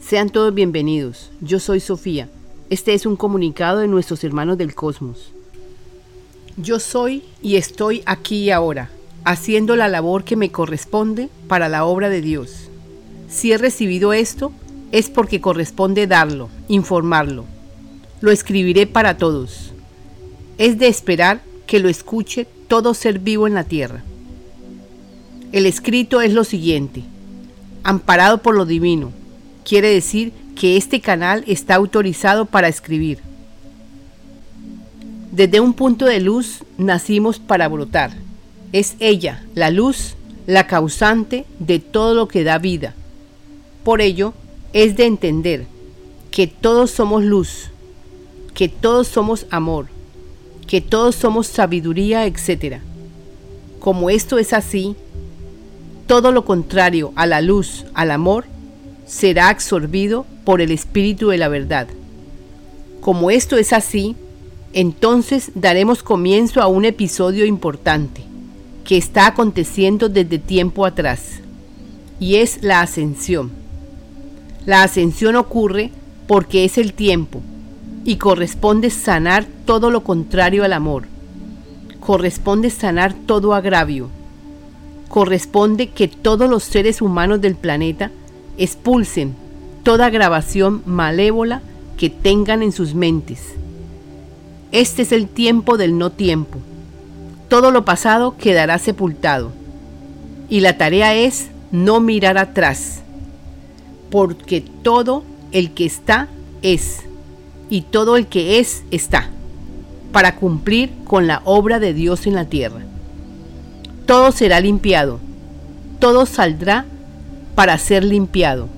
Sean todos bienvenidos. Yo soy Sofía. Este es un comunicado de nuestros hermanos del cosmos. Yo soy y estoy aquí y ahora, haciendo la labor que me corresponde para la obra de Dios. Si he recibido esto, es porque corresponde darlo, informarlo. Lo escribiré para todos. Es de esperar que lo escuche todo ser vivo en la tierra. El escrito es lo siguiente, amparado por lo divino, quiere decir que este canal está autorizado para escribir. Desde un punto de luz nacimos para brotar. Es ella, la luz, la causante de todo lo que da vida. Por ello, es de entender que todos somos luz, que todos somos amor, que todos somos sabiduría, etc. Como esto es así, todo lo contrario a la luz, al amor, será absorbido por el Espíritu de la verdad. Como esto es así, entonces daremos comienzo a un episodio importante que está aconteciendo desde tiempo atrás, y es la ascensión. La ascensión ocurre porque es el tiempo y corresponde sanar todo lo contrario al amor. Corresponde sanar todo agravio. Corresponde que todos los seres humanos del planeta expulsen toda grabación malévola que tengan en sus mentes. Este es el tiempo del no tiempo. Todo lo pasado quedará sepultado. Y la tarea es no mirar atrás, porque todo el que está es, y todo el que es está, para cumplir con la obra de Dios en la tierra. Todo será limpiado, todo saldrá para ser limpiado.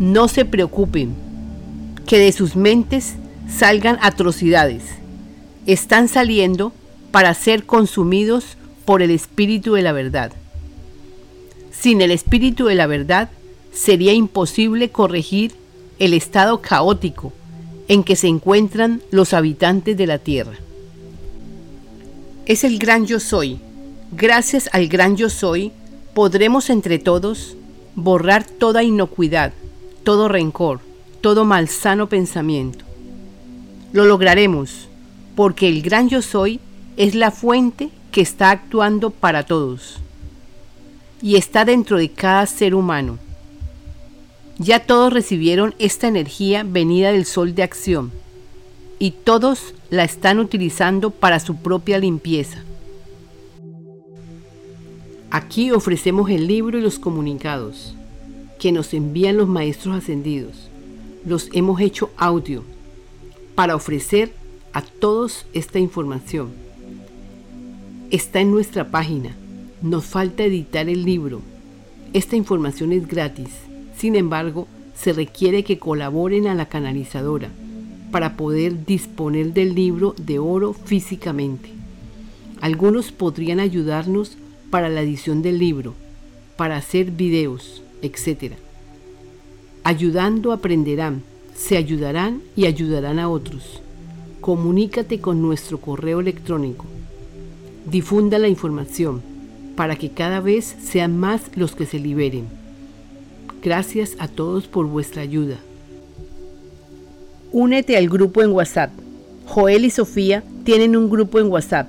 No se preocupen, que de sus mentes salgan atrocidades. Están saliendo para ser consumidos por el Espíritu de la verdad. Sin el Espíritu de la verdad sería imposible corregir el estado caótico en que se encuentran los habitantes de la tierra. Es el gran yo soy. Gracias al gran yo soy, podremos entre todos borrar toda inocuidad, todo rencor, todo malsano pensamiento. Lo lograremos porque el gran yo soy es la fuente que está actuando para todos y está dentro de cada ser humano. Ya todos recibieron esta energía venida del sol de acción y todos la están utilizando para su propia limpieza. Aquí ofrecemos el libro y los comunicados que nos envían los maestros ascendidos. Los hemos hecho audio para ofrecer a todos esta información. Está en nuestra página. Nos falta editar el libro. Esta información es gratis. Sin embargo, se requiere que colaboren a la canalizadora para poder disponer del libro de oro físicamente. Algunos podrían ayudarnos para la edición del libro, para hacer videos, etc. Ayudando aprenderán, se ayudarán y ayudarán a otros. Comunícate con nuestro correo electrónico. Difunda la información para que cada vez sean más los que se liberen. Gracias a todos por vuestra ayuda. Únete al grupo en WhatsApp. Joel y Sofía tienen un grupo en WhatsApp